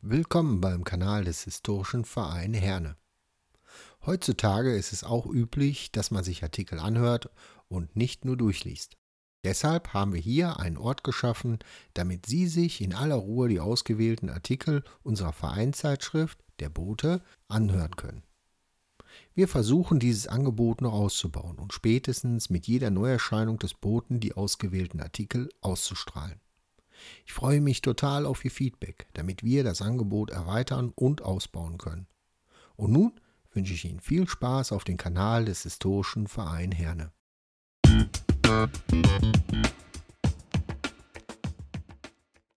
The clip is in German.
Willkommen beim Kanal des Historischen Vereins Herne. Heutzutage ist es auch üblich, dass man sich Artikel anhört und nicht nur durchliest. Deshalb haben wir hier einen Ort geschaffen, damit Sie sich in aller Ruhe die ausgewählten Artikel unserer Vereinszeitschrift, der Bote, anhören können. Wir versuchen dieses Angebot noch auszubauen und spätestens mit jeder Neuerscheinung des Boten die ausgewählten Artikel auszustrahlen. Ich freue mich total auf Ihr Feedback, damit wir das Angebot erweitern und ausbauen können. Und nun wünsche ich Ihnen viel Spaß auf dem Kanal des Historischen Verein Herne.